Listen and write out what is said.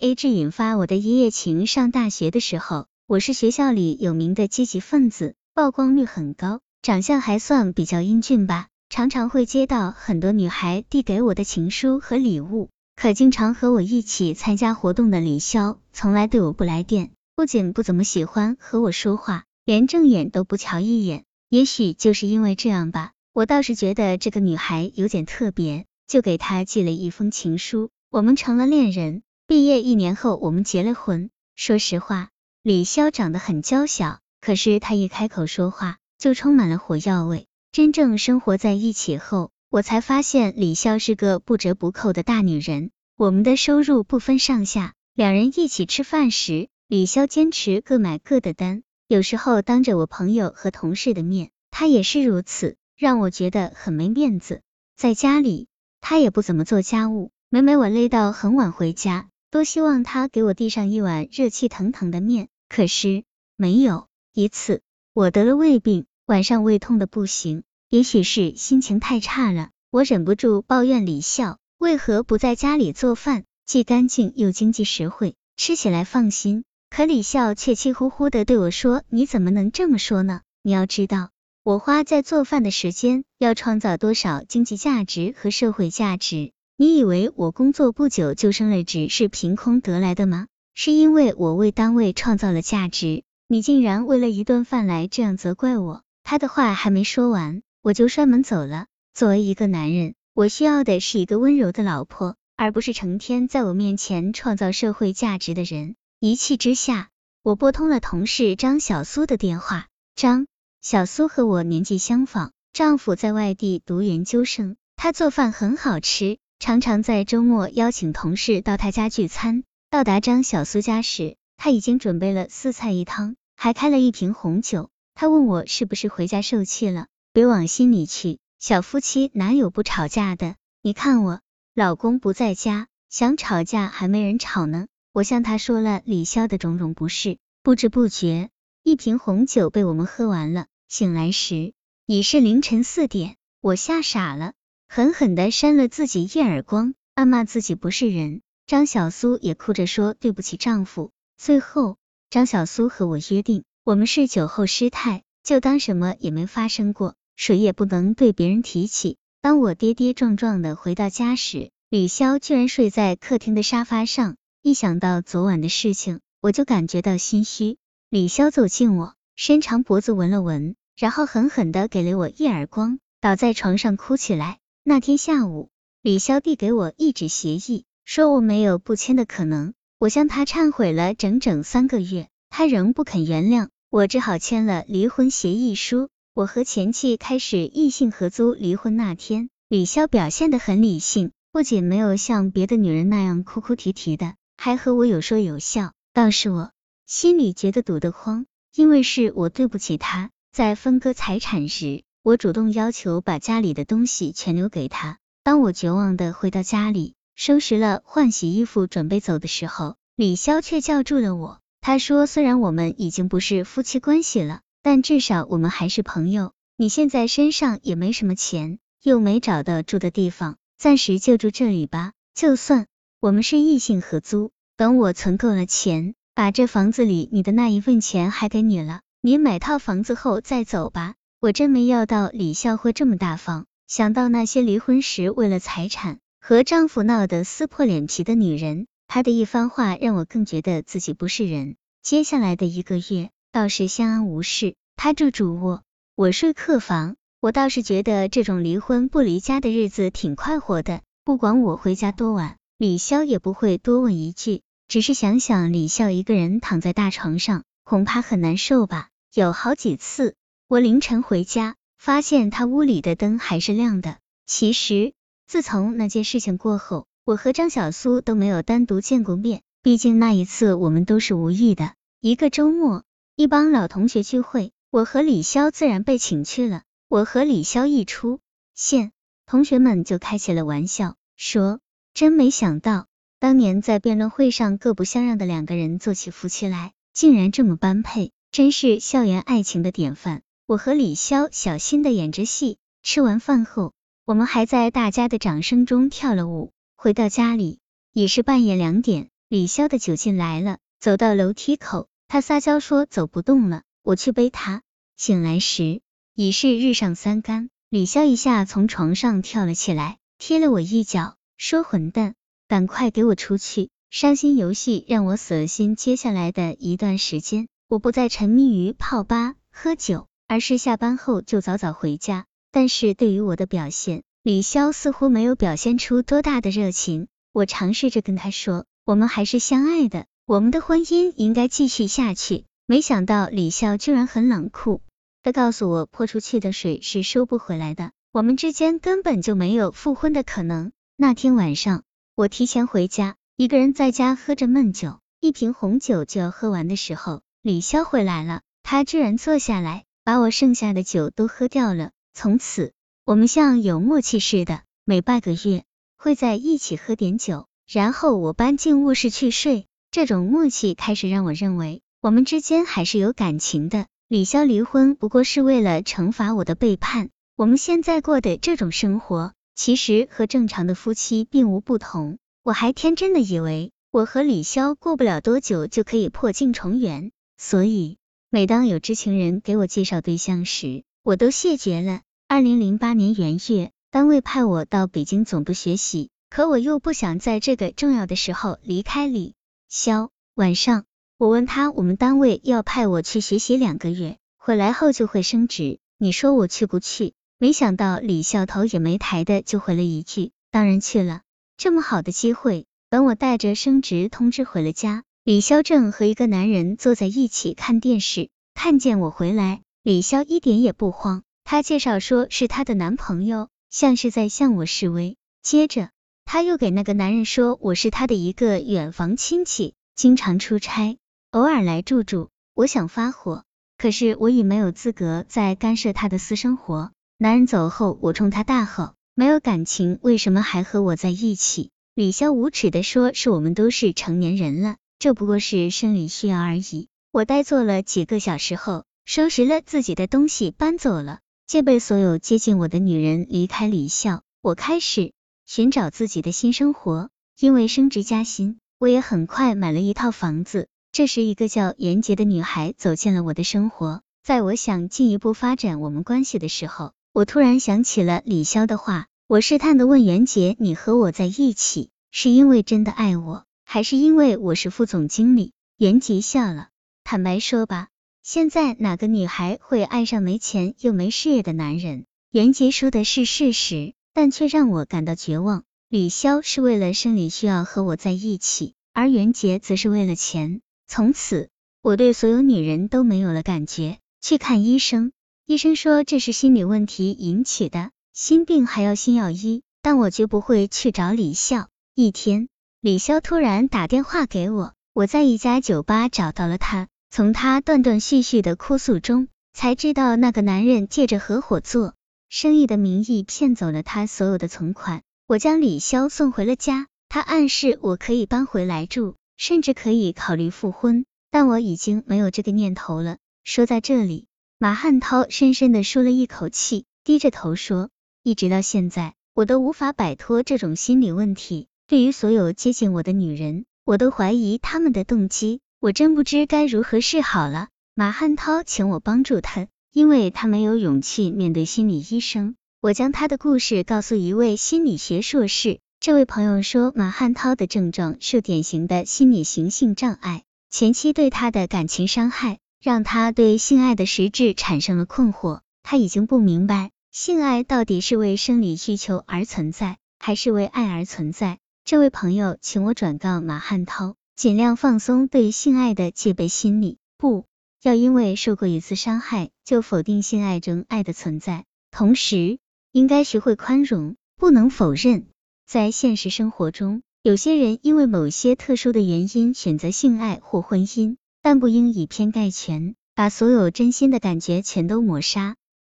A 制引发我的一夜情。上大学的时候，我是学校里有名的积极分子，曝光率很高，长相还算比较英俊吧，常常会接到很多女孩递给我的情书和礼物。可经常和我一起参加活动的李潇，从来对我不来电，不仅不怎么喜欢和我说话，连正眼都不瞧一眼。也许就是因为这样吧，我倒是觉得这个女孩有点特别，就给她寄了一封情书，我们成了恋人。毕业一年后，我们结了婚。说实话，李潇长得很娇小，可是他一开口说话就充满了火药味。真正生活在一起后，我才发现李潇是个不折不扣的大女人。我们的收入不分上下，两人一起吃饭时，李潇坚持各买各的单，有时候当着我朋友和同事的面，他也是如此，让我觉得很没面子。在家里，他也不怎么做家务，每每我累到很晚回家。多希望他给我递上一碗热气腾腾的面，可是没有。一次，我得了胃病，晚上胃痛的不行，也许是心情太差了，我忍不住抱怨李笑为何不在家里做饭，既干净又经济实惠，吃起来放心。可李笑却气呼呼的对我说：“你怎么能这么说呢？你要知道，我花在做饭的时间，要创造多少经济价值和社会价值。”你以为我工作不久就升了职是凭空得来的吗？是因为我为单位创造了价值。你竟然为了一顿饭来这样责怪我！他的话还没说完，我就摔门走了。作为一个男人，我需要的是一个温柔的老婆，而不是成天在我面前创造社会价值的人。一气之下，我拨通了同事张小苏的电话。张小苏和我年纪相仿，丈夫在外地读研究生，她做饭很好吃。常常在周末邀请同事到他家聚餐。到达张小苏家时，他已经准备了四菜一汤，还开了一瓶红酒。他问我是不是回家受气了？别往心里去，小夫妻哪有不吵架的？你看我老公不在家，想吵架还没人吵呢。我向他说了李潇的种种不是，不知不觉一瓶红酒被我们喝完了。醒来时已是凌晨四点，我吓傻了。狠狠的扇了自己一耳光，暗骂自己不是人。张小苏也哭着说对不起丈夫。最后，张小苏和我约定，我们是酒后失态，就当什么也没发生过，谁也不能对别人提起。当我跌跌撞撞的回到家时，李潇居然睡在客厅的沙发上。一想到昨晚的事情，我就感觉到心虚。李潇走近我，伸长脖子闻了闻，然后狠狠的给了我一耳光，倒在床上哭起来。那天下午，李潇递给我一纸协议，说我没有不签的可能。我向他忏悔了整整三个月，他仍不肯原谅，我只好签了离婚协议书。我和前妻开始异性合租。离婚那天，李潇表现得很理性，不仅没有像别的女人那样哭哭啼啼的，还和我有说有笑。倒是我心里觉得堵得慌，因为是我对不起他。在分割财产时。我主动要求把家里的东西全留给他。当我绝望的回到家里，收拾了换洗衣服准备走的时候，李潇却叫住了我。他说：“虽然我们已经不是夫妻关系了，但至少我们还是朋友。你现在身上也没什么钱，又没找到住的地方，暂时就住这里吧。就算我们是异性合租，等我存够了钱，把这房子里你的那一份钱还给你了，你买套房子后再走吧。”我真没料到李笑会这么大方，想到那些离婚时为了财产和丈夫闹得撕破脸皮的女人，她的一番话让我更觉得自己不是人。接下来的一个月倒是相安无事，他住主卧，我睡客房。我倒是觉得这种离婚不离家的日子挺快活的，不管我回家多晚，李潇也不会多问一句。只是想想李笑一个人躺在大床上，恐怕很难受吧。有好几次。我凌晨回家，发现他屋里的灯还是亮的。其实，自从那件事情过后，我和张小苏都没有单独见过面。毕竟那一次我们都是无意的。一个周末，一帮老同学聚会，我和李潇自然被请去了。我和李潇一出现，同学们就开起了玩笑，说真没想到，当年在辩论会上各不相让的两个人做起夫妻来，竟然这么般配，真是校园爱情的典范。我和李潇小心的演着戏，吃完饭后，我们还在大家的掌声中跳了舞。回到家里已是半夜两点，李潇的酒劲来了，走到楼梯口，他撒娇说走不动了，我去背他。醒来时已是日上三竿，李潇一下从床上跳了起来，踢了我一脚，说混蛋，赶快给我出去！伤心游戏让我死了心。接下来的一段时间，我不再沉迷于泡吧、喝酒，而是下班后就早早回家。但是对于我的表现，李潇似乎没有表现出多大的热情。我尝试着跟他说，我们还是相爱的，我们的婚姻应该继续下去。没想到李潇居然很冷酷。他告诉我，泼出去的水是收不回来的，我们之间根本就没有复婚的可能。那天晚上，我提前回家，一个人在家喝着闷酒，一瓶红酒就要喝完的时候，李潇回来了，他居然坐下来，把我剩下的酒都喝掉了。从此，我们像有默契似的，每半个月会在一起喝点酒，然后我搬进卧室去睡。这种默契开始让我认为，我们之间还是有感情的。李潇离婚不过是为了惩罚我的背叛。我们现在过的这种生活，其实和正常的夫妻并无不同。我还天真的以为，我和李潇过不了多久就可以破镜重圆，所以每当有知情人给我介绍对象时，我都谢绝了。二零零八年元月，单位派我到北京总部学习，可我又不想在这个重要的时候离开李潇。晚上。我问他，我们单位要派我去学习两个月，回来后就会升职，你说我去不去？没想到李笑头也没抬的就回了一句，当然去了。这么好的机会，等我带着升职通知回了家，李潇正和一个男人坐在一起看电视，看见我回来，李潇一点也不慌，他介绍说是他的男朋友，像是在向我示威。接着他又给那个男人说我是他的一个远房亲戚，经常出差。偶尔来住住，我想发火，可是我已没有资格再干涉他的私生活。男人走后，我冲他大吼：“没有感情，为什么还和我在一起？”李潇无耻的说：“是我们都是成年人了，这不过是生理需要而已。”我呆坐了几个小时后，收拾了自己的东西搬走了，戒备所有接近我的女人离开李笑。我开始寻找自己的新生活，因为升职加薪，我也很快买了一套房子。这时，一个叫严杰的女孩走进了我的生活。在我想进一步发展我们关系的时候，我突然想起了李潇的话。我试探的问严杰：“你和我在一起，是因为真的爱我，还是因为我是副总经理？”严杰笑了，坦白说吧，现在哪个女孩会爱上没钱又没事业的男人？严杰说的是事实，但却让我感到绝望。李潇是为了生理需要和我在一起，而袁杰则是为了钱。从此，我对所有女人都没有了感觉。去看医生，医生说这是心理问题引起的，心病还要心药医，但我绝不会去找李笑。一天，李潇突然打电话给我，我在一家酒吧找到了他，从他断断续续的哭诉中，才知道那个男人借着合伙做生意的名义骗走了他所有的存款。我将李潇送回了家，他暗示我可以搬回来住。甚至可以考虑复婚，但我已经没有这个念头了。说在这里，马汉涛深深的舒了一口气，低着头说：“一直到现在，我都无法摆脱这种心理问题。对于所有接近我的女人，我都怀疑他们的动机。我真不知该如何是好了。”马汉涛请我帮助他，因为他没有勇气面对心理医生。我将他的故事告诉一位心理学硕士。这位朋友说，马汉涛的症状是典型的心理型性障碍，前妻对他的感情伤害，让他对性爱的实质产生了困惑。他已经不明白，性爱到底是为生理需求而存在，还是为爱而存在。这位朋友请我转告马汉涛，尽量放松对性爱的戒备心理，不要因为受过一次伤害就否定性爱中爱的存在，同时应该学会宽容，不能否认。在现实生活中，有些人因为某些特殊的原因选择性爱或婚姻，但不应以偏概全，把所有真心的感觉全都抹杀。